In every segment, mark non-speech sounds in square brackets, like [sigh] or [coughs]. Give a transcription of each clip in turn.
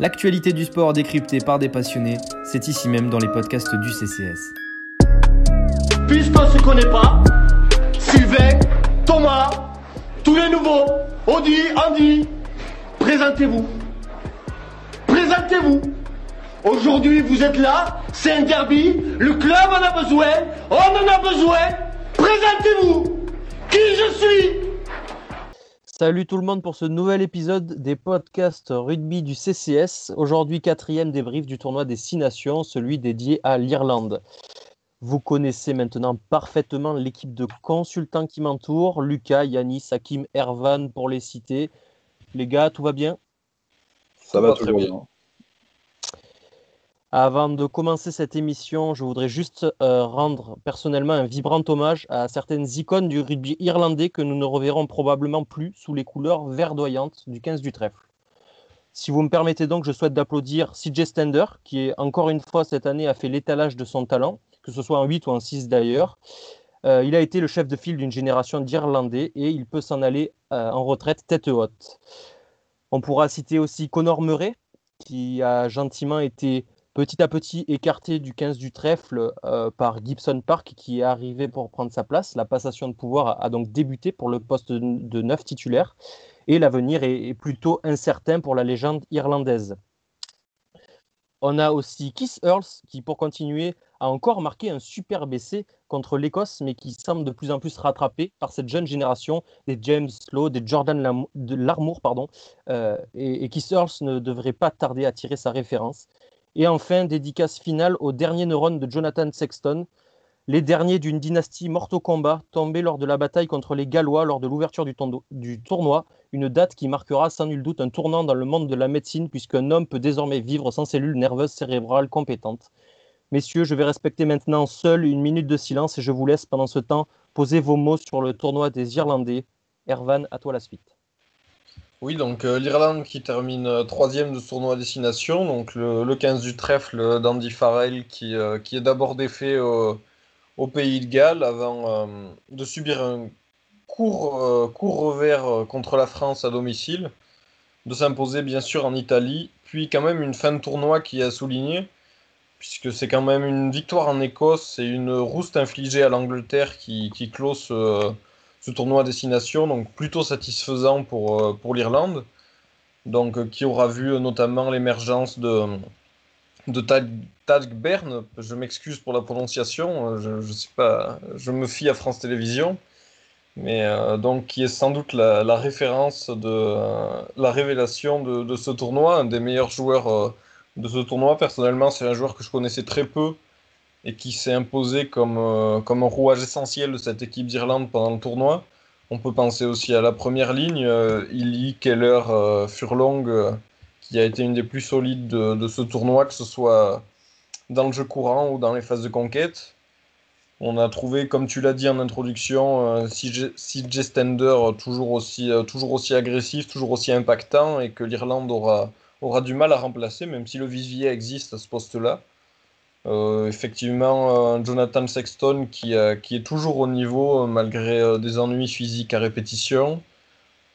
L'actualité du sport décryptée par des passionnés, c'est ici même dans les podcasts du CCS. Puisqu'on ne se connaît pas, Sylvain, Thomas, tous les nouveaux, Audi, Andy, présentez-vous. Présentez-vous. Aujourd'hui, vous êtes là, c'est un derby, le club en a besoin, on en a besoin. Présentez-vous. Qui je suis? Salut tout le monde pour ce nouvel épisode des podcasts rugby du CCS. Aujourd'hui, quatrième débrief du tournoi des Six Nations, celui dédié à l'Irlande. Vous connaissez maintenant parfaitement l'équipe de consultants qui m'entourent, Lucas, Yanis, Hakim, Ervan pour les citer. Les gars, tout va bien? Ça va toujours bien. Avant de commencer cette émission, je voudrais juste euh, rendre personnellement un vibrant hommage à certaines icônes du rugby irlandais que nous ne reverrons probablement plus sous les couleurs verdoyantes du 15 du trèfle. Si vous me permettez donc, je souhaite d'applaudir CJ Stender, qui est encore une fois cette année a fait l'étalage de son talent, que ce soit en 8 ou en 6 d'ailleurs. Euh, il a été le chef de file d'une génération d'Irlandais et il peut s'en aller euh, en retraite tête haute. On pourra citer aussi Conor Murray, qui a gentiment été petit à petit écarté du 15 du trèfle euh, par Gibson Park qui est arrivé pour prendre sa place. La passation de pouvoir a, donc débuté pour le poste de, de neuf titulaire et l'avenir est, plutôt incertain pour la légende irlandaise. On a aussi Keith Earls qui, pour continuer, a encore marqué un super essai contre l'Écosse, mais qui semble de plus en plus rattrapé par cette jeune génération des James Slow, des Jordan Larmour, pardon, euh, et, et Keith Earls ne devrait pas tarder à tirer sa référence. Et enfin, dédicace finale aux derniers neurones de Jonathan Sexton, les derniers d'une dynastie morte au combat, tombée lors de la bataille contre les Gallois lors de l'ouverture du, du, tournoi, une date qui marquera sans nul doute un tournant dans le monde de la médecine, puisqu'un homme peut désormais vivre sans cellules nerveuses cérébrales compétentes. Messieurs, je vais respecter maintenant seul une minute de silence et je vous laisse pendant ce temps poser vos mots sur le tournoi des Irlandais. Ervan, à toi la suite. Oui, donc euh, l'Irlande qui termine euh, troisième de ce tournoi à destination, donc le, le 15 du trèfle d'Andy Farrell qui, euh, qui est d'abord défait au, pays de Galles avant euh, de subir un court, euh, court revers contre la France à domicile, de s'imposer bien sûr en Italie, puis quand même une fin de tournoi qui a souligné, puisque c'est quand même une victoire en Écosse et une rouste infligée à l'Angleterre qui, qui clôt ce ce tournoi à destination, donc plutôt satisfaisant pour, euh, pour l'Irlande, donc euh, qui aura vu notamment l'émergence de, de Tag, Tag Bern, je m'excuse pour la prononciation, je, je, sais pas, je me fie à France Télévisions, mais euh, donc qui est sans doute la, référence de euh, la révélation de, ce tournoi, un des meilleurs joueurs euh, de ce tournoi. Personnellement, c'est un joueur que je connaissais très peu et qui s'est imposé comme, euh, comme un rouage essentiel de cette équipe d'Irlande pendant le tournoi. On peut penser aussi à la première ligne, euh, Illy, Keller, euh, Furlong, euh, qui a été une des plus solides de, ce tournoi, que ce soit dans le jeu courant ou dans les phases de conquête. On a trouvé, comme tu l'as dit en introduction, CJ Stender toujours aussi, toujours aussi agressif, toujours aussi impactant, et que l'Irlande aura, aura du mal à remplacer, même si le vivier existe à ce poste-là. Euh, effectivement, euh, Jonathan Sexton qui, euh, qui, est toujours au niveau malgré des ennuis physiques à répétition.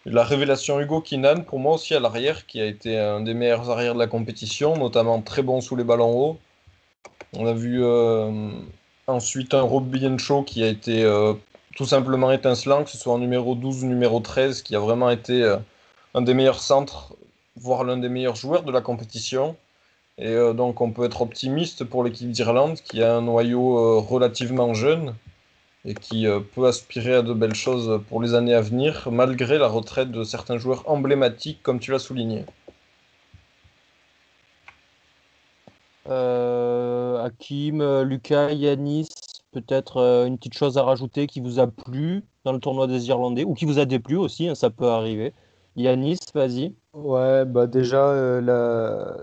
La révélation Hugo Kinan, pour moi aussi à l'arrière, qui a été un des meilleurs arrières de la compétition, notamment très bon sous les ballons hauts. On a vu ensuite un Rob Show qui a été tout simplement étincelant, que ce soit en numéro 12 ou numéro 13, qui a vraiment été un des meilleurs centres, voire l'un des meilleurs joueurs de la compétition. Et euh, donc on peut être optimiste pour l'équipe d'Irlande qui a un noyau euh, relativement jeune et qui euh, peut aspirer à de belles choses pour les années à venir, malgré la retraite de certains joueurs emblématiques, comme tu l'as souligné. Euh, Hakim, Lucas, Yanis, peut-être une petite chose à rajouter qui vous a plu dans le tournoi des Irlandais ou qui vous a déplu aussi, hein, ça peut arriver. Yanis, vas-y. Ouais, bah déjà, euh, la,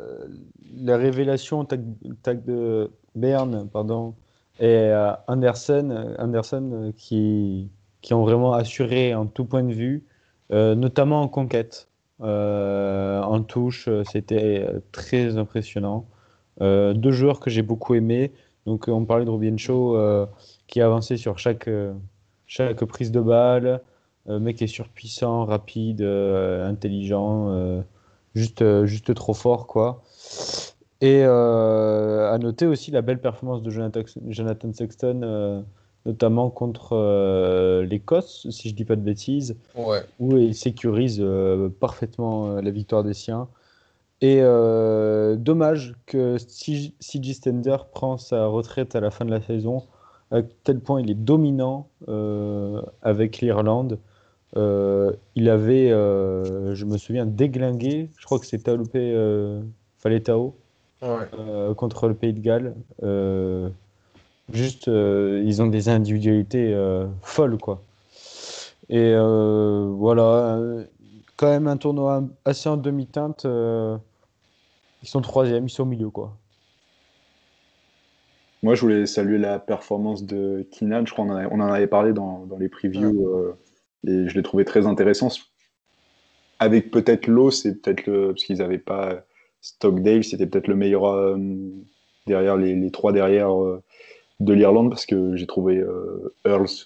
la révélation tag, tag de Berne pardon, et euh, Anderson, Anderson euh, qui, qui ont vraiment assuré en tout point de vue, euh, notamment en conquête. en touche, c'était très impressionnant. deux joueurs que j'ai beaucoup aimés. Donc, on parlait de Shaw qui avançait sur chaque, chaque prise de balle. Le mec est surpuissant, rapide, intelligent juste, euh, juste trop fort, quoi. Et euh, à noter aussi la belle performance de Jonathan, Jonathan Sexton, euh, notamment contre euh, l'Écosse, si je dis pas de bêtises, Ouais. où il sécurise euh, parfaitement euh, la victoire des siens. Et dommage que C- CJ Stender prend sa retraite à la fin de la saison, à tel point il est dominant avec l'Irlande. Il avait, je me souviens, déglingué, je crois que c'est euh, Faletao, Ouais. euh, contre le Pays de Galles. Euh, juste, euh, ils ont des individualités euh, folles, quoi. Et euh, voilà, quand même un tournoi assez en demi-teinte. euh, ils sont troisième, ils sont au milieu, quoi. Moi, je voulais saluer la performance de Keenan. Je crois qu'on en, avait- on en avait parlé dans, dans les previews euh, et je l'ai trouvé très intéressant. Avec peut-être l'eau, c'est peut-être le. Parce qu'ils n'avaient pas Stockdale, c'était peut-être le meilleur euh, derrière les, les trois derrière euh, de l'Irlande parce que j'ai trouvé euh, Earls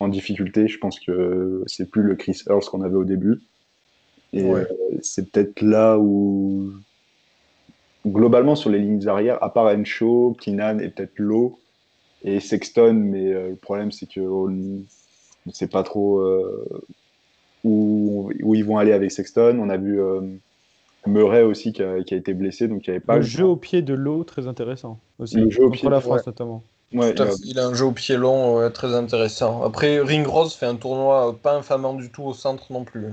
en difficulté. Je pense que c'est plus le Chris Earls qu'on avait au début. Et Ouais. c'est peut-être là où globalement sur les lignes arrière, à part Henshaw, Keenan et peut-être Lowe et Sexton, mais le problème c'est que on ne sait pas trop où, où ils vont aller avec Sexton. On a vu Murray aussi qui a, qui a été blessé, donc il n'y avait pas le jeu au pied de l'eau, très intéressant aussi. Le jeu au pied, la France, ouais. notamment. Ouais, il a- fait. Il a un jeu au pied long ouais, très intéressant. Après, Ring Rose fait un tournoi pas infamant du tout au centre non plus.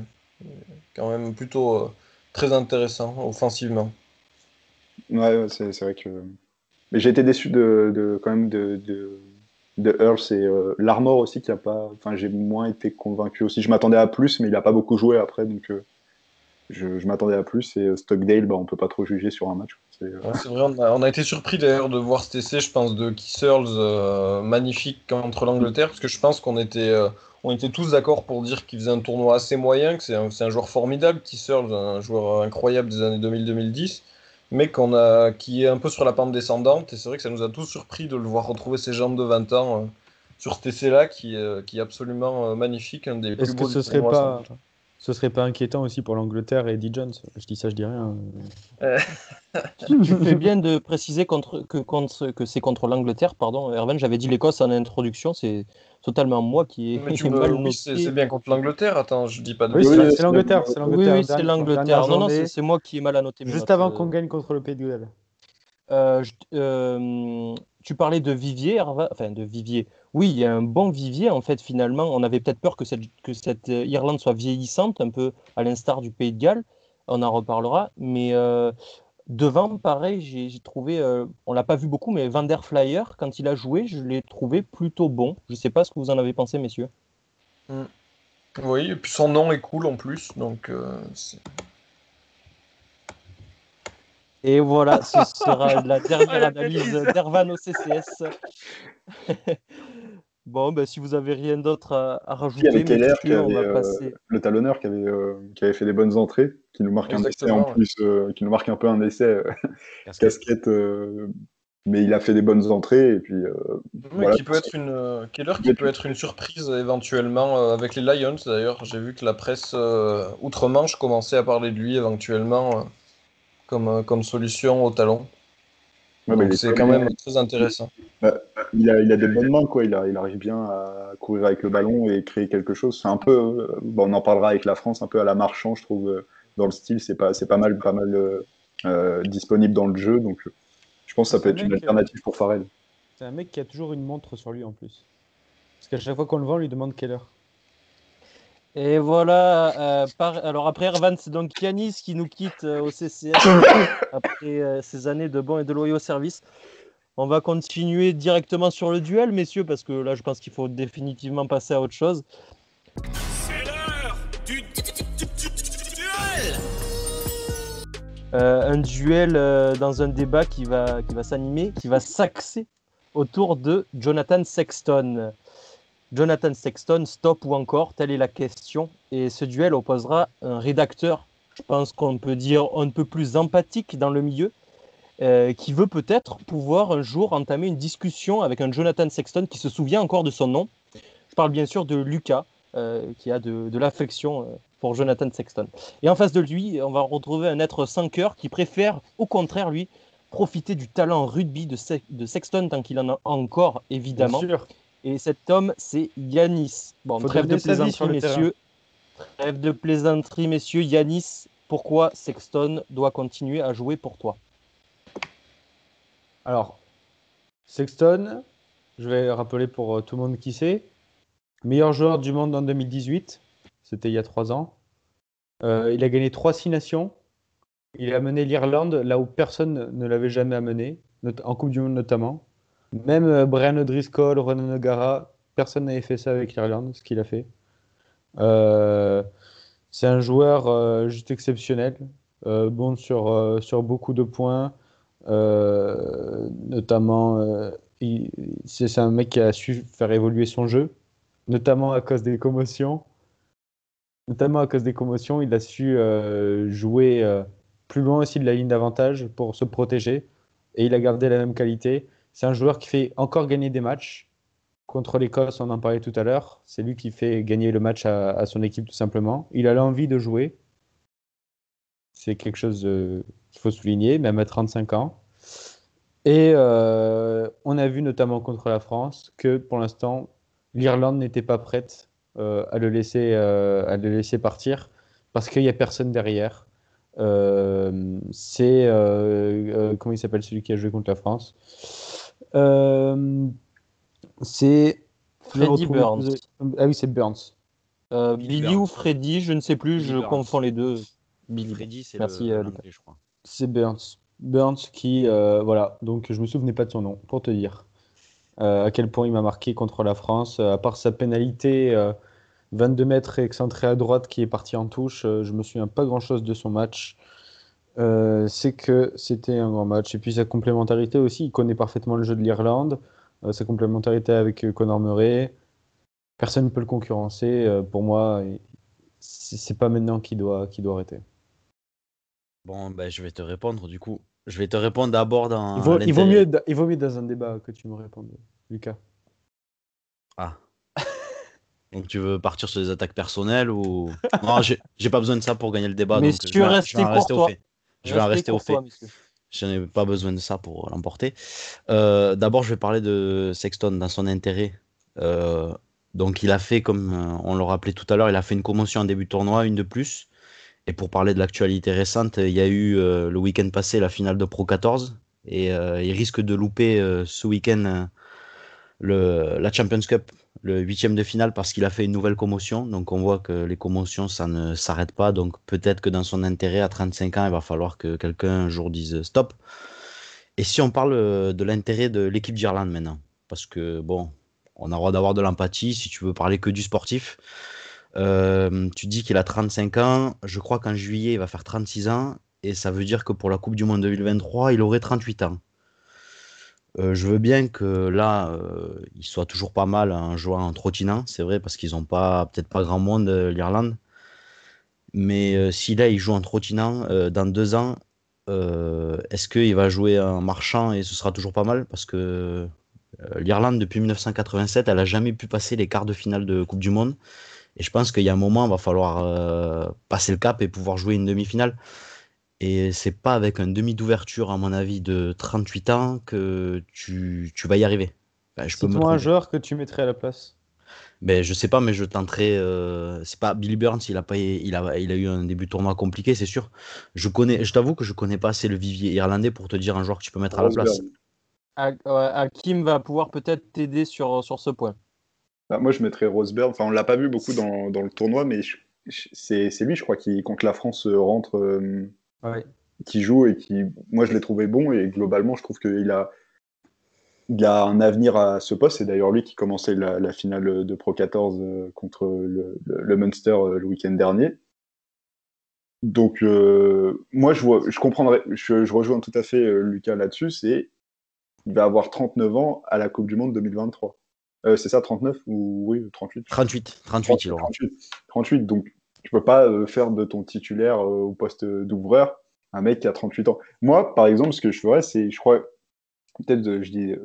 Quand même plutôt euh, très intéressant offensivement. Ouais, c'est vrai que. Mais j'ai été déçu de, de- quand même de, de, de Earls et euh, l'Armor aussi qui a pas. Enfin, j'ai moins été convaincu aussi. Je m'attendais à plus, mais il a pas beaucoup joué après, donc euh, je, je m'attendais à plus. Et euh, Stockdale, bah, on peut pas trop juger sur un match. C'est, euh, Ouais, vrai, on a, on a été surpris d'ailleurs de voir cet essai, je pense, de Keith Earls euh, magnifique contre l'Angleterre, parce que je pense qu'on était, euh, on était tous d'accord pour dire qu'il faisait un tournoi assez moyen, que c'est un, joueur formidable, Keith Earls, un joueur incroyable des années 2000-2010, mais qu'on a, qui est un peu sur la pente descendante, et c'est vrai que ça nous a tous surpris de le voir retrouver ses jambes de 20 ans euh, sur cet essai-là, qui, est- qui est absolument euh, magnifique, un des plus Est-ce que beaux ce du serait pas. Ce serait pas inquiétant aussi pour l'Angleterre et Eddie Jones Je dis ça, je dis rien. [laughs] Tu fais bien de préciser contre, que, contre, que c'est contre l'Angleterre, pardon. Erwan, j'avais dit l'Écosse en introduction, c'est totalement moi qui ai Mais tu [laughs] mal me... oui, noté. c'est c'est bien contre l'Angleterre, attends, je dis pas de Oui, Oui, c'est oui, c'est l'Angleterre, c'est Oui, l'Angleterre. oui, c'est l'Angleterre. Non, non, c'est c'est moi qui ai mal annoté mes Juste notes, avant euh. qu'on gagne contre le Pays de Galles. Euh, je- euh, tu parlais de vivier, Herva- enfin de vivier. Oui, il y a un bon vivier en fait. Finalement, on avait peut-être peur que cette, que cette euh, Irlande soit vieillissante, un peu à l'instar du Pays de Galles. On en reparlera. Mais euh, devant, pareil, j'ai trouvé, euh, on l'a pas vu beaucoup, mais Van der Flyer, quand il a joué, je l'ai trouvé plutôt bon. Je sais pas ce que vous en avez pensé, messieurs. Oui, et puis son nom est cool en plus, donc euh, Et voilà, ce [laughs] sera la dernière analyse d'Ervan au CCS. [laughs] bon, ben, si vous avez rien d'autre à, à rajouter, avec Keller qui messieurs, on va euh, passer. le talonneur qui avait, euh, qui avait fait des bonnes entrées, qui nous marque un essai en ouais. plus, euh, qui nous marque un peu un essai [laughs] casquette, euh, mais il a fait des bonnes entrées et puis euh, Oui, Voilà. qui peut être une euh, Keller qui peut être une surprise éventuellement euh, avec les Lions d'ailleurs. J'ai vu que la presse euh, outre-Manche commençait à parler de lui éventuellement euh, comme, euh, comme solution au talon. Ouais, c'est quand même très intéressant. il a, il a des bonnes mains, quoi. Il, a- il arrive bien à courir avec le ballon et créer quelque chose. C'est un peu, euh, bon, on en parlera avec la France, un peu à la marchand, je trouve, euh, dans le style. C'est pas, c'est pas mal, pas mal euh, euh, disponible dans le jeu. Donc, je pense que ça peut être un une alternative pour Farrell. C'est un mec qui a toujours une montre sur lui en plus. Parce qu'à chaque fois qu'on le voit, on lui demande quelle heure. Et voilà. euh, par- Alors après Ervan, c'est donc Yanis qui nous quitte euh, au CCS [coughs] après euh, ces années de bons et de loyaux services. On va continuer directement sur le duel, messieurs, parce que là, je pense qu'il faut définitivement passer à autre chose. C'est l'heure du, du- du- du- du- duel Euh, un duel euh, dans un débat qui va, qui va s'animer, qui va s'axer autour de Jonathan Sexton. Jonathan Sexton, stop ou encore, telle est la question. Et ce duel opposera un rédacteur, je pense qu'on peut dire un peu plus empathique dans le milieu, euh, qui veut peut-être pouvoir un jour entamer une discussion avec un Jonathan Sexton qui se souvient encore de son nom. Je parle bien sûr de Lucas, euh, qui a de, l'affection euh, pour Jonathan Sexton. Et en face de lui, on va retrouver un être sans cœur qui préfère, au contraire, lui, profiter du talent rugby de, de Sexton tant qu'il en a encore, évidemment. Bien sûr. Et cet homme, c'est Yanis. Bon, Faut trêve de plaisanterie, messieurs. Trêve de plaisanterie, messieurs. Yanis, pourquoi Sexton doit continuer à jouer pour toi? Alors, Sexton, je vais rappeler pour euh, tout le monde qui sait, meilleur joueur du monde en 2018, c'était il y a trois ans. Euh, il a gagné trois six nations. Il a mené l'Irlande là où personne ne l'avait jamais amené, en Coupe du Monde notamment. Même euh, Brian O'Driscoll, Ronan O'Gara, personne n'avait fait ça avec l'Irlande, ce qu'il a fait. Euh, c'est un joueur euh, juste exceptionnel, bon sur, sur beaucoup de points. Notamment, c'est un mec qui a su faire évoluer son jeu, notamment à cause des commotions. Notamment à cause des commotions, il a su jouer plus loin aussi de la ligne d'avantage pour se protéger et il a gardé la même qualité. C'est un joueur qui fait encore gagner des matchs. Contre l'Écosse, on en parlait tout à l'heure. C'est lui qui fait gagner le match à, son équipe tout simplement. Il a l'envie de jouer. C'est quelque chose euh, qu'il faut souligner, même à 35 ans. Et euh, on a vu notamment contre la France que pour l'instant, l'Irlande n'était pas prête euh, à, le laisser, à le laisser partir parce qu'il n'y a personne derrière. C'est. comment il s'appelle celui qui a joué contre la France? C'est. je vais Freddy Burns. Ah oui, c'est Burns. Euh, Billy Burns. ou Freddy, je ne sais plus, Billy je Burns. confonds les deux. Billy. Freddy, c'est Merci, le- euh, l'anglais, je crois. C'est Burns. Burns qui, euh, voilà, donc je me souvenais pas de son nom, pour te dire euh, à quel point il m'a marqué contre la France. Euh, à part sa pénalité, euh, 22 mètres excentré à droite qui est parti en touche, euh, je me souviens pas grand-chose de son match. Euh, c'est que c'était un grand match. Et puis sa complémentarité aussi, il connaît parfaitement le jeu de l'Irlande, euh, sa complémentarité avec euh, Conor Murray. Personne ne peut le concurrencer. euh, pour moi, c'est pas maintenant qu'il doit, qu'il doit arrêter. Bon, ben, je vais te répondre du coup. Je vais te répondre d'abord dans Il vaut, il, vaut mieux, il vaut mieux dans un débat que tu me répondes, Lucas. Ah. [laughs] Donc tu veux partir sur des attaques personnelles ou? Non, j'ai pas besoin de ça pour gagner le débat. Mais donc si je tu veux je rester courtois. Je vais en rester au fait. Je n'ai pas besoin de ça pour l'emporter. Euh, D'abord, je vais parler de Sexton dans son intérêt. Euh, donc, il a fait, comme euh, on le rappelait tout à l'heure, il a fait une commotion en début de tournoi, une de plus. Et pour parler de l'actualité récente, il y a eu euh, le week-end passé la finale de Pro 14. Et il risque de louper ce week-end le, la Champions Cup, le huitième de finale, parce qu'il a fait une nouvelle commotion. Donc, on voit que les commotions, ça ne s'arrête pas. Donc, peut-être que dans son intérêt, à 35 ans, il va falloir que quelqu'un un jour dise stop. Et si on parle euh, de l'intérêt de l'équipe d'Irlande maintenant, parce que bon, on a le droit d'avoir de l'empathie si tu veux parler que du sportif. Euh, tu dis qu'il a 35 ans, je crois qu'en juillet il va faire 36 ans, et ça veut dire que pour la Coupe du Monde 2023, il aurait 38 ans. Euh, je veux bien que là, euh, il soit toujours pas mal en jouant en trottinant, c'est vrai, parce qu'ils n'ont pas peut-être pas grand monde, euh, l'Irlande. Mais euh, si là, il joue en trottinant, dans deux ans, est-ce qu'il va jouer en marchant et ce sera toujours pas mal? Parce que l'Irlande, depuis 1987, elle a jamais pu passer les quarts de finale de Coupe du Monde. Et je pense qu'il y a un moment, il va falloir passer le cap et pouvoir jouer une demi-finale. Et c'est pas avec un demi d'ouverture, à mon avis, de 38 ans que tu, tu vas y arriver. Enfin, je peux me un joueur que tu mettrais à la place. Ben, je sais pas, mais je tenterai. euh, c'est pas Billy Burns, il a pas, il a, il a eu un début de tournoi compliqué, c'est sûr. Je connais, je t'avoue que je connais pas assez le vivier irlandais pour te dire un joueur que tu peux mettre à la place. Hakim va pouvoir peut-être t'aider sur, sur ce point? Bah, moi, je mettrais Rosberg. Enfin, on l'a pas vu beaucoup dans, dans le tournoi, mais je- je- c'est c'est lui, je crois, qui, contre la France, euh, rentre, euh, Ouais. qui joue et qui, moi, je l'ai trouvé bon. Et globalement, je trouve qu'il a, il a un avenir à ce poste. C'est d'ailleurs lui qui commençait la, la finale de Pro 14 euh, contre le, le- le Munster euh, le week-end dernier. Donc, euh, moi, je, vois, je comprendrais, je, je rejoins tout à fait euh, Lucas là-dessus. C'est, il va avoir 39 ans à la Coupe du Monde 2023. Euh, c'est ça, 39 ou oui, 38 38, 38, il aura. 38, 38. Donc, tu peux pas euh, faire de ton titulaire euh, au poste d'ouvreur un mec qui a 38 ans. Moi, par exemple, ce que je ferais, c'est, je crois, peut-être euh, je dis,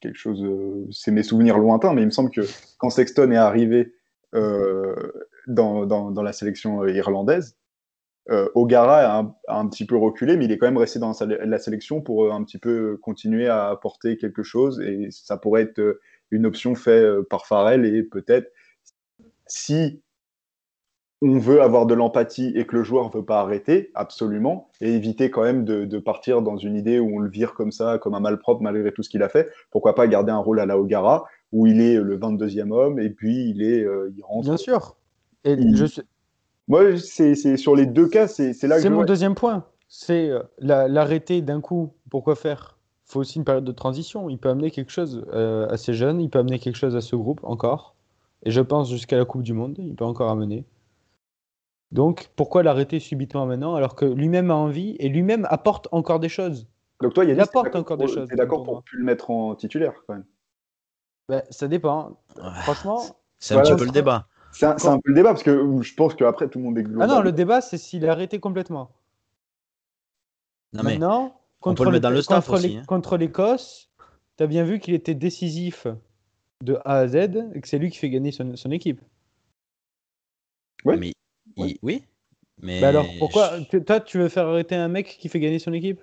quelque chose, c'est mes souvenirs lointains, mais il me semble que quand Sexton est arrivé dans, dans, dans la sélection irlandaise. O'Gara a un, a un petit peu reculé, mais il est quand même resté dans la sélection pour un petit peu continuer à apporter quelque chose. Et ça pourrait être une option faite par Farrell. Et peut-être, si on veut avoir de l'empathie et que le joueur ne veut pas arrêter, absolument, et éviter quand même de, de partir dans une idée où on le vire comme ça, comme un malpropre malgré tout ce qu'il a fait, pourquoi pas garder un rôle à la O'Gara, où il est le 22e homme, et puis il, est, euh, il rentre. Bien sûr. Et Il- je suis- Moi, c'est sur les deux cas, c'est là que C'est mon vois. deuxième point. C'est euh, la- l'arrêter d'un coup. Pourquoi faire? Il faut aussi une période de transition. Il peut amener quelque chose euh, à ces jeunes, il peut amener quelque chose à ce groupe encore. Et je pense jusqu'à la Coupe du Monde, il peut encore amener. Donc pourquoi l'arrêter subitement maintenant alors que lui-même a envie et lui-même apporte encore des choses? Donc toi, il apporte encore des pour- choses T'es d'accord pour tournoi. plus le mettre en titulaire quand même? Ben, Ça dépend. Franchement. C'est un Voilà, petit peu le débat. C'est un, peu le débat parce que je pense qu'après tout le monde est global. Ah non, le débat c'est s'il est arrêté complètement. Non, mais Maintenant, on contre peut le mettre dans le staff contre aussi, hein. contre l'Écosse, tu as bien vu qu'il était décisif de A à Z et que c'est lui qui fait gagner son, son équipe. Ouais. mais il- oui. Mais Bah alors pourquoi je- toi tu veux faire arrêter un mec qui fait gagner son équipe?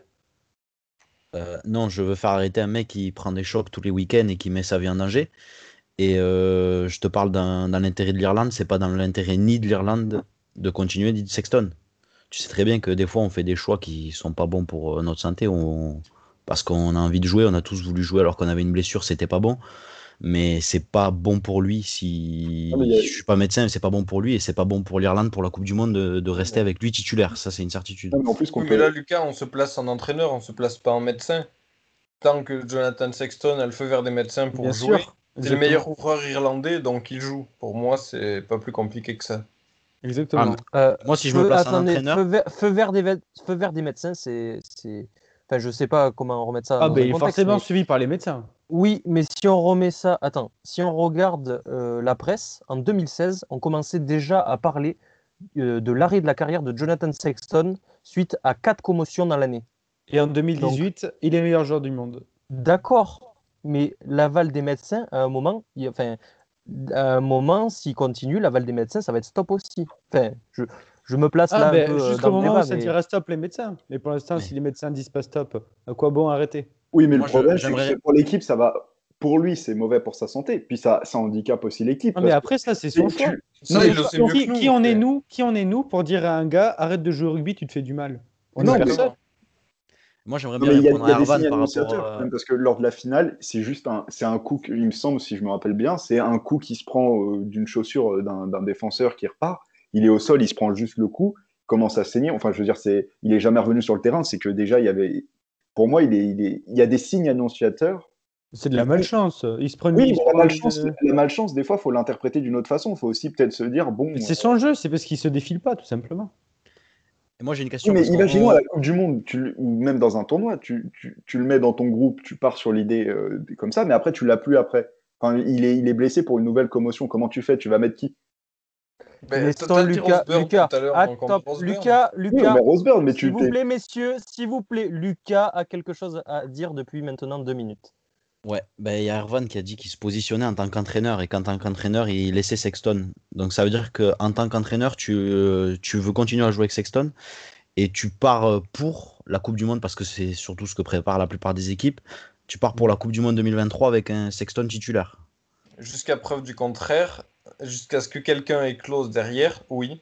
Euh, non, je veux faire arrêter un mec qui prend des chocs tous les week-ends et qui met sa vie en danger. Et euh, je te parle dans, dans l'intérêt de l'Irlande, c'est pas dans l'intérêt ni de l'Irlande de continuer dit Sexton. Tu sais très bien que des fois on fait des choix qui sont pas bons pour euh, notre santé, on- parce qu'on a envie de jouer, on a tous voulu jouer alors qu'on avait une blessure, c'était pas bon. Mais c'est pas bon pour lui si Ah, a- je suis pas médecin, mais c'est pas bon pour lui et c'est pas bon pour l'Irlande pour la Coupe du Monde de, de rester avec lui titulaire. Ça c'est une certitude. Non, mais en plus, qu'on Oui, peut- mais là, Lucas, on se place en entraîneur, on se place pas en médecin. Tant que Jonathan Sexton a le feu vert des médecins pour Bien jouer, c'est le meilleur coureur irlandais, donc il joue. Pour moi, c'est pas plus compliqué que ça. Exactement. Euh, Moi si je feu- me place en entraîneur, Feu vert, feu vert des, feu vert des médecins, c'est. Enfin, je sais pas comment remettre ça. Ah, ben il est forcément mais- suivi par les médecins. Oui, mais si on remet ça. Attends, si on regarde euh, la presse, en 2016, on commençait déjà à parler euh, de l'arrêt de la carrière de Jonathan Sexton suite à quatre commotions dans l'année. Et en 2018, il est meilleur joueur du monde. D'accord, mais l'aval des médecins, à un moment, il- enfin, à un moment, s'il continue, l'aval des médecins, ça va être stop aussi. Enfin, je, je me place là Ah, un ben, euh, jusqu'au moment débat, où ça mais- dira stop les médecins. Mais pour l'instant, Mais- si les médecins disent pas stop, à quoi bon arrêter Oui, mais Moi, le problème, c'est que pour l'équipe, ça va. Pour lui, c'est mauvais pour sa santé. Puis ça, ça handicape aussi l'équipe. Non, mais après, ça, c'est son choix. Non, il mais le qui- sait mieux qui, que nous. qui en est nous Qui en est nous pour dire à un gars arrête de jouer au rugby, tu te fais du mal On Non, personne. moi j'aimerais bien mais il y a, répondre y à a des Erwan signes par rapport. euh, même parce que lors de la finale, c'est juste un, c'est un coup, que- il me semble, si je me rappelle bien, c'est un coup qui se prend euh, d'une chaussure euh, d'un d'un défenseur qui repart. Il est au sol, il se prend juste le coup, commence à saigner. Enfin, je veux dire, c'est, il est jamais revenu sur le terrain. C'est que déjà, il y avait, pour moi, il est, il est, il y a des signes annonciateurs. C'est de la malchance. Il se prend une- Oui, il mais la malchance, la malchance, des fois, faut l'interpréter d'une autre façon. faut aussi peut-être se dire, bon. C'est son jeu, c'est parce qu'il se défile pas, tout simplement. Et moi j'ai une Oui, question. mais imaginons à la Coupe du Monde, tu, ou même dans un tournoi, tu, tu, tu le mets dans ton groupe, tu pars sur l'idée euh, comme ça, mais après tu l'as plus après. Enfin, il, est, il est blessé pour une nouvelle commotion. Comment tu fais? Tu vas mettre qui? Laissons t'as dit Lucas, Lucas. Lucas, Oui, Lucas, mais Rosberg, mais tu s'il vous plaît, messieurs, s'il vous plaît, Lucas a quelque chose à dire depuis maintenant deux minutes. Ouais, ben, il y a Erwan qui a dit qu'il se positionnait en tant qu'entraîneur et qu'en tant qu'entraîneur, il laissait Sexton. Donc ça veut dire qu'en tant qu'entraîneur, tu, euh, tu veux continuer à jouer avec Sexton et tu pars euh, pour la Coupe du Monde parce que c'est surtout ce que préparent la plupart des équipes. Tu pars pour la Coupe du Monde 2023 avec un Sexton titulaire. Jusqu'à preuve du contraire, jusqu'à ce que quelqu'un éclose derrière, oui.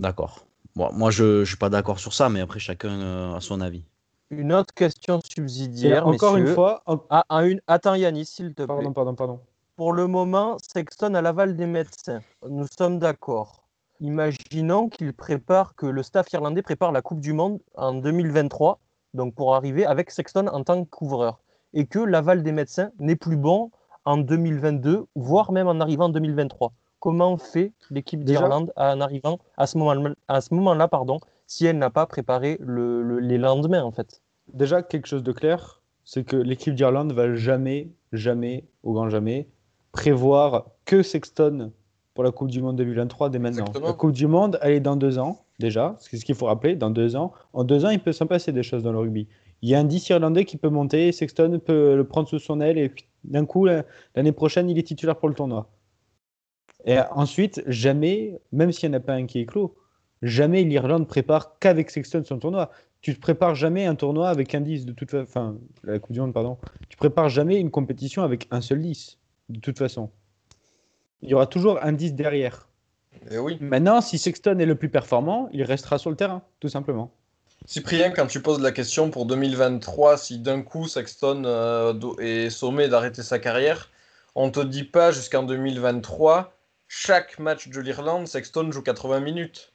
D'accord. Bon, moi, je ne suis pas d'accord sur ça, mais après, chacun euh, a son avis. Une autre question Et subsidiaire, encore une fois, en- Ah, ah, une... Attends Yannis, s'il te plaît. pardon, pardon, pardon. Pour le moment, Sexton à l'aval des médecins. Nous sommes d'accord. Imaginons qu'il prépare, que le staff irlandais prépare la Coupe du Monde en 2023, donc pour arriver avec Sexton en tant que couvreur, et que l'aval des médecins n'est plus bon en 2022, voire même en arrivant en 2023. Comment fait l'équipe d'Irlande en arrivant à ce moment-là, à ce moment-là pardon, si elle n'a pas préparé le- le- les lendemains en fait? Déjà, quelque chose de clair, c'est que l'équipe d'Irlande va jamais, jamais, au grand jamais, prévoir que Sexton pour la Coupe du Monde 2023 dès maintenant. Exactement. La Coupe du Monde, elle est dans deux ans, déjà. C'est ce qu'il faut rappeler, dans deux ans. En deux ans, il peut s'en passer des choses dans le rugby. Il y a un 10 Irlandais qui peut monter, Sexton peut le prendre sous son aile, et puis d'un coup, la- l'année prochaine, il est titulaire pour le tournoi. Et ensuite, jamais, même s'il n'y en a pas un qui est clos, jamais l'Irlande prépare qu'avec Sexton son tournoi. Tu te prépares jamais un tournoi avec un 10 de toute façon. Enfin, la Coupe du Monde, pardon. Tu prépares jamais une compétition avec un seul 10, de toute façon. Il y aura toujours un 10 derrière. Et oui. Maintenant, si Sexton est le plus performant, il restera sur le terrain, tout simplement. Cyprien, quand tu poses la question pour 2023, si d'un coup Sexton euh, est sommé d'arrêter sa carrière, on te dit pas jusqu'en 2023, chaque match de l'Irlande, Sexton joue 80 minutes.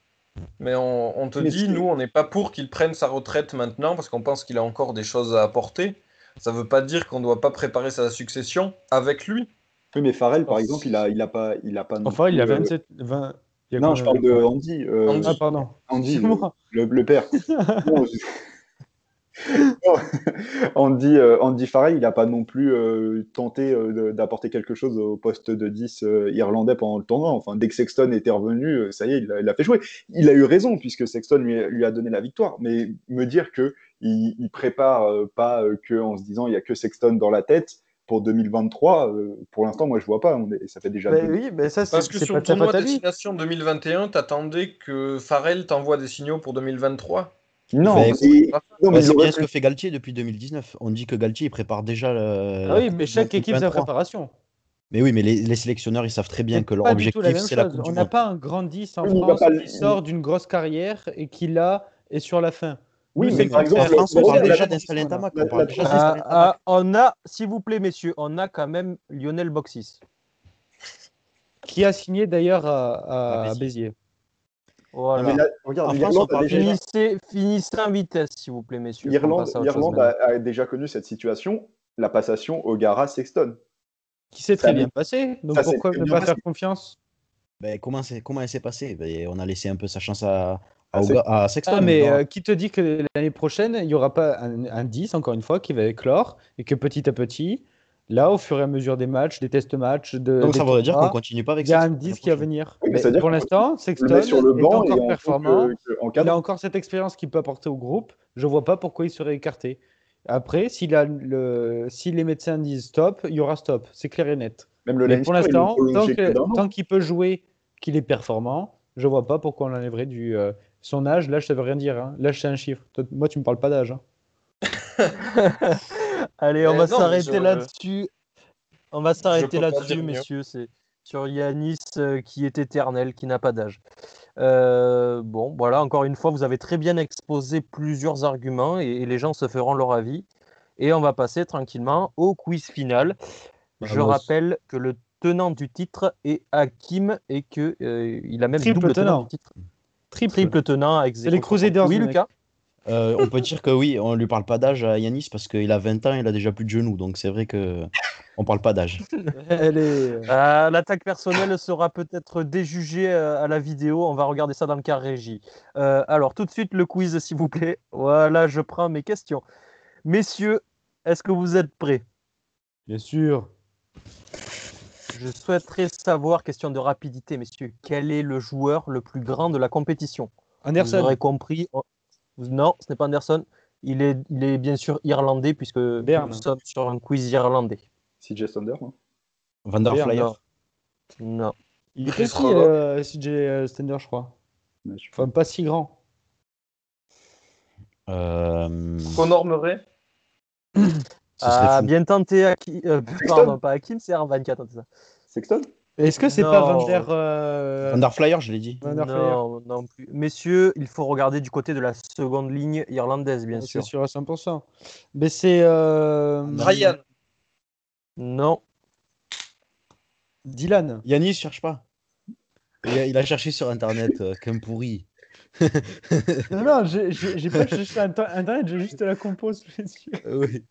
Mais on, on te Mais dit, nous, on n'est pas pour qu'il prenne sa retraite maintenant parce qu'on pense qu'il a encore des choses à apporter. Ça veut pas dire qu'on doit pas préparer sa succession avec lui. Oui, mais Farrell, par exemple, il a, il a pas, il a pas. Enfin, il a plus, euh, 27. 20... Non, je parle de Andy. euh, Andy. Ah, pardon. Andy, le, Excuse-moi. le- le père. [laughs] Non, je- Non, [laughs] Andy, euh, Andy Farrell, il n'a pas non plus euh, tenté euh, d'apporter quelque chose au poste de 10 euh, irlandais pendant le tournoi. Enfin, dès que Sexton était revenu, euh, ça y est, il a, il a fait jouer. Il a eu raison puisque Sexton lui, lui a donné la victoire. Mais me dire que il, il prépare euh, pas euh, que en se disant il y a que Sexton dans la tête pour 2023, euh, pour l'instant, moi je vois pas. On est- ça fait déjà. Deux- oui, mais ça, c'est Parce que sur pas le tournoi. Destination 2021, t'attendais que Farrell t'envoie des signaux pour 2023. Non, Bah, et- non, mais c'est bien ce que fait Galtier depuis 2019. On dit que Galtier il prépare déjà le. Ah oui, mais chaque équipe sa 23. préparation. Mais oui, mais les, les sélectionneurs ils savent très bien que leur objectif c'est la. Coupe du On n'a pas un grand 10 en Oui, mais France pas qui sort d'une grosse carrière et qui là est sur la fin. Oui, mais par le exemple. France, on parle déjà d'installer un tamac. On Ah, ah, on a, s'il vous plaît, messieurs, on a quand même Lionel Boxis. Qui a signé d'ailleurs à, À à Béziers. Voilà. Mais là, regarde, En France, l'Irlande on a parle déjà- Finissez, finissez en vitesse, s'il vous plaît, messieurs. L'Irlande l'Irlande a, a déjà connu cette situation, la passation O'Gara-Sexton. Qui s'est très bien mais- passé. Donc ça, pourquoi ne bien pas passé. faire confiance? Ben, comment, c'est- comment elle s'est passée? Ben, On a laissé un peu sa chance à, à, À Oga- à Sexton. Ah, mais euh, qui te dit que l'année prochaine, il n'y aura pas un, un 10, encore une fois, qui va éclore et que petit à petit, là, au fur et à mesure des matchs, des test matchs, de, Donc des ça voudrait dire qu'on continue pas avec il y a un Sexton 10 l'année qui va venir. Oui, mais Mais c'est-à-dire pour l'instant, Sexton sur le est banc et encore performant. que, que- en Il a encore cette expérience qu'il peut apporter au groupe. Je vois pas pourquoi il serait écarté. Après, s'il a le... si les médecins disent stop, il y aura stop. C'est clair et net. Même le Mais pour l'instant, tant qu'il peut jouer, qu'il est performant, je vois pas pourquoi on l'enlèverait du. euh, Son âge, l'âge, ça veut rien dire. Hein. L'âge, c'est un chiffre. Toi, Moi, tu me parles pas d'âge. hein. [laughs] Allez, on Eh va s'arrêter là-dessus. On va s'arrêter là-dessus, messieurs. C'est sur Yanis euh, qui est éternel, qui n'a pas d'âge. Euh, bon, voilà, encore une fois, vous avez très bien exposé plusieurs arguments et, et les gens se feront leur avis. Et on va passer tranquillement au quiz final. Bah, Je rappelle que le tenant du titre est Hakim et que euh, il a même Triple double tenant tenant. du titre. Triple. Triple tenant avec les Crusaders, Oui. Lucas. Euh, on peut dire que oui, on lui parle pas d'âge à Yanis parce qu'il a 20 ans, il a déjà plus de genoux, donc c'est vrai que on parle pas d'âge. [laughs] Est. Euh, L'attaque personnelle sera peut-être déjugée euh, à la vidéo. On va regarder ça dans le cas régie. Euh, alors, tout de suite, le quiz, s'il vous plaît. Voilà, je prends mes questions. Messieurs, est-ce que vous êtes prêts? Bien sûr. Je souhaiterais savoir, question de rapidité, messieurs, quel est le joueur le plus grand de la compétition? Vous Anderson. aurez compris. oh, Non, ce n'est pas Anderson. Il est, il est bien sûr irlandais, puisque Berne. nous sommes sur un quiz irlandais. CJ Sander, non? Van der Flyer. Non. Il est Chris petit, euh, CJ Stender, je crois. Enfin, pas si grand. Euh, Connor Murray? [coughs] Ah, bien tenté, Hakim. euh, pardon, pas Hakim, c'est Arvan qui a tenté ça. Sexton? Est-ce que c'est pas Non. Van der. euh, Van der Flyer, je l'ai dit. Van der Flyer Non, non plus. Messieurs, il faut regarder du côté de la seconde ligne irlandaise, bien C'est sûr. sûr à 100%. Mais c'est. euh, Ryan. Non. Dylan. Yanis cherche pas. Il a, il a cherché sur internet, euh, qu'un pourri. Non, non, j'ai pas cherché inter- internet, j'ai juste la compose sous les yeux. oui.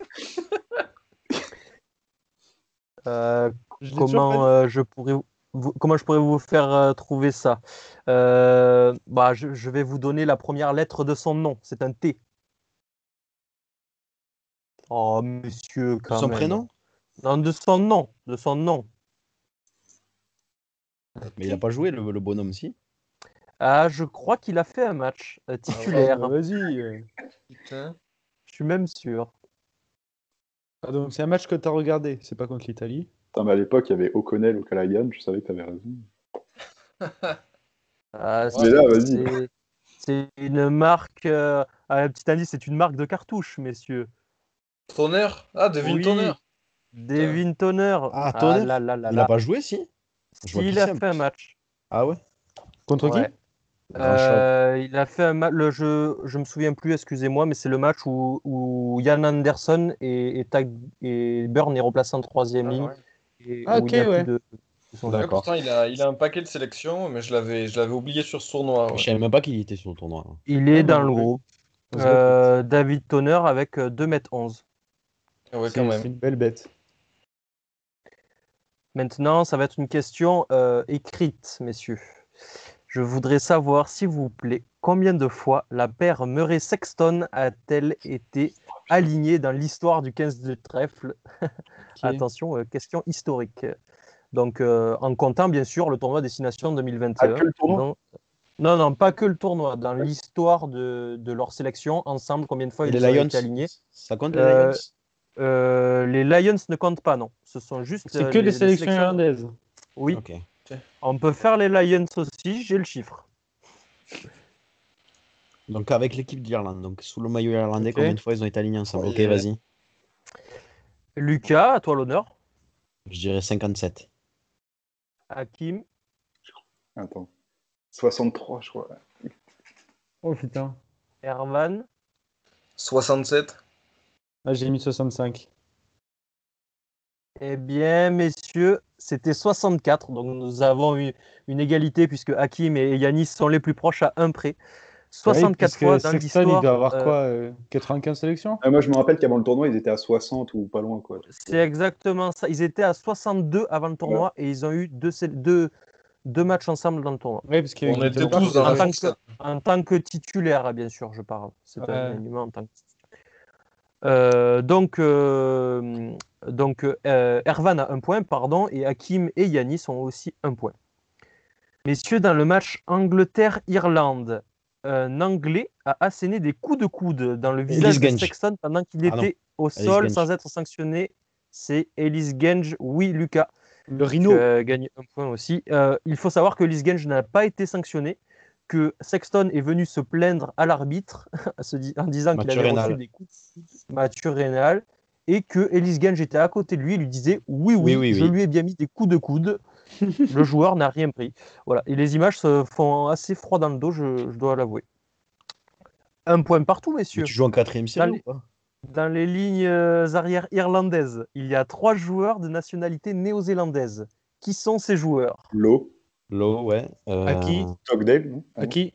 Euh, Je comment, euh, je pourrais vous, comment je pourrais vous faire euh, trouver ça? Euh, bah, je, je vais vous donner la première lettre de son nom. C'est un T. Oh, monsieur, quand Son même. prénom? Non, de son nom. De son nom. Mais il a pas joué le, le bonhomme si? Ah, je crois qu'il a fait un match euh, titulaire. Ah, Vas-y. euh. Je suis même sûr. Ah, donc c'est un match que tu as regardé, c'est pas contre l'Italie. Putain, mais à l'époque, il y avait O'Connell ou Callaghan, je savais que t'avais raison. [laughs] Ah, Mais là, vas-y. c'est- une marque. euh, ah, un petit indice, c'est une marque de cartouches, messieurs. Toner Ah, Devin Oui. Toner Devin Toner. Ah, Toner là, là, là, Il là. a pas joué, si? Il a fait un match. Ah ouais? Contre Ouais. qui. Euh, il a fait un match. Le jeu, je me souviens plus, excusez-moi, mais c'est le match où, où Yann Anderson et, et, Tag- et Burn est remplacé en troisième Ah, ligne. ouais. Et Ah, il a ok, plus ouais. de- de Ouais, pourtant, il a, il a un paquet de sélections, mais je l'avais je l'avais oublié sur ce tournoi. ouais. Je savais même pas qu'il était sur le tournoi. hein. Il est Ah, dans bah, le groupe. Euh, David Toner avec euh, 2m11. Ah ouais, C'est quand c'est même. une belle bête. Maintenant, ça va être une question euh, écrite, messieurs. Je voudrais savoir, s'il vous plaît, combien de fois la paire Murray-Sexton a-t-elle été alignée dans l'histoire du 15 de trèfle? [laughs] Attention, euh, question historique. Donc, euh, en comptant, bien sûr, le tournoi Destination 2021. Ah, que le tournoi? Non, non, non, pas que le tournoi. Dans l'histoire de, de leur sélection, ensemble, combien de fois Et ils les ont Lions? été alignés Ça compte les Euh, Lions? Euh, Les Lions ne comptent pas, non. Ce sont juste. C'est que les- sélections sélections- irlandaises. Oui, Ok. On peut faire les Lions aussi, j'ai le chiffre. Donc avec l'équipe d'Irlande, donc sous le maillot irlandais, combien de fois ils ont été alignés ensemble? Ok, vas-y. Lucas, à toi l'honneur. Je dirais 57. Hakim, Attends. 63, je crois. Oh putain. Ervan, 67 Ah, j'ai mis 65. Eh bien, messieurs, c'était 64. Donc, nous avons eu une égalité puisque Hakim et Yanis sont les plus proches à un près. 64 Ouais, fois dans l'histoire. il doit avoir euh, quoi euh, 95 sélections? Ah, moi, je me rappelle qu'avant le tournoi, ils étaient à 60 ou pas loin, quoi. C'est exactement ça. Ils étaient à 62 avant le tournoi et ils ont eu deux, deux, deux matchs ensemble dans le tournoi. Oui, parce que On était tous dans en la tant que- En tant que titulaire, bien sûr, je parle. C'est Ouais. un en tant que Euh, donc, euh, donc euh, Ervan a un point, pardon, et Hakim et Yanis ont aussi un point. Messieurs, dans le match Angleterre-Irlande, un Anglais a asséné des coups de coude dans le visage de. Sexton pendant qu'il Ah était au Ellis sol Genge. sans être sanctionné. C'est Ellis Genge. Oui, Lucas. Le Rhino. Euh, gagne un point aussi. Euh, il faut savoir que Ellis Genge n'a pas été sanctionné, que Sexton est venu se plaindre à l'arbitre [laughs] en disant qu'il avait reçu des coups de coude, Mathieu Reynal, et que Ellis Genge était à côté de lui et lui disait oui, oui, Oui, oui, je oui. lui ai bien mis des coups de coude. [laughs] le joueur n'a rien pris. Voilà. Et les images se font assez froid dans le dos, je, je dois l'avouer. Un point partout, Mais messieurs. tu joues en quatrième série Dans ou pas? Dans les lignes euh, arrières irlandaises, il y a trois joueurs de nationalité néo-zélandaise. Qui sont ces joueurs? Low, Low, ouais. Euh, À qui Stockdale, non? À qui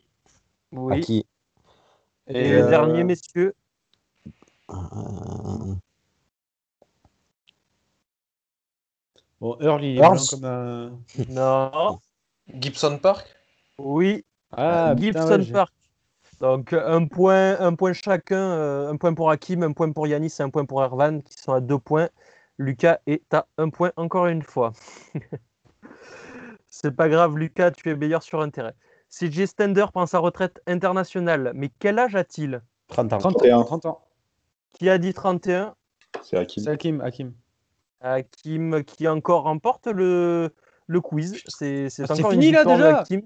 Oui. À qui Et, le euh, dernier, messieurs, Euh, Bon, Earl, il est Earls. blanc comme un. non. Gibson Park Oui, Ah, putain, Gibson ouais, Park. Donc un point, un point chacun, euh, un point pour Hakim, un point pour Yanis et un point pour Ervan qui sont à deux points. Lucas est à un point encore une fois. [laughs] C'est pas grave, Lucas, tu es meilleur sur terrain. CJ Stender prend sa retraite internationale, mais quel âge a-t-il 30 ans. 30 31. ans. 30 ans. Qui a dit 31 C'est Hakim. C'est Hakim. Hakim. Hakim qui encore remporte le, le quiz. C'est c'est Ah, c'est encore fini, une là, déjà Hakim.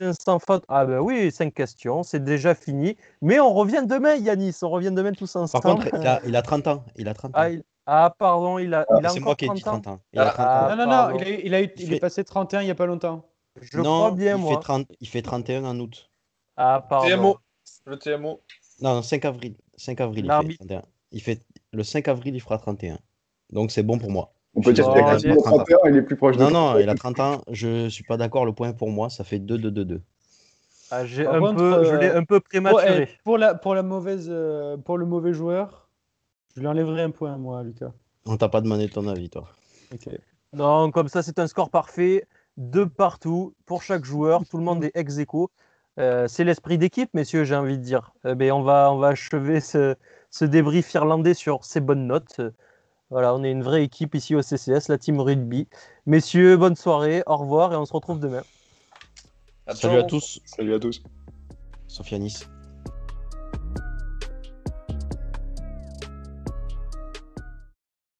Un sans faute. Ah ben oui, cinq questions, c'est déjà fini. Mais on revient demain, Yanis. On revient demain tous ensemble. Par contre, il a, il a 30 ans. Il a 30 ans. Ah, il- ah, pardon, il a, il a C'est encore moi qui ai dit 30 ans. 30 ans. Il a 30 ans. Ah, non, non, pardon. non, il, a, il, a Il il fait- est passé 31 il n'y a pas longtemps. Je non, crois bien, il moi. Fait 30, il fait 31 en août. Ah, pardon. TMO. Le TMO. Non, 5 avril. 5 avril, il fait L'arbitre. 31. Il fait, le 5 avril, il fera 31. Donc c'est bon pour moi. On peut dire qu'il a quasiment allez. 31, il est plus proche de Non, non, 30. il a 30 ans. Je suis pas d'accord. Le point pour moi, ça fait 2-2-2-2. Ah, j'ai un contre, peu, je l'ai euh, un peu Pour, prématuré. eh, pour la, pour, la mauvaise, euh, pour le mauvais joueur, je lui enlèverai un point, moi, Lucas. On t'a pas demandé ton avis, toi. Ok. Non, comme ça, c'est un score parfait. Deux partout pour chaque joueur. Tout le monde est ex aequo. Euh, c'est l'esprit d'équipe, messieurs, j'ai envie de dire. Eh ben, on, va, on va achever ce, ce débrief irlandais sur ces bonnes notes. Voilà, on est une vraie équipe ici au CCS, la team rugby. Messieurs, bonne soirée, au revoir et on se retrouve demain. Salut à tous. Salut à tous. Sofianis.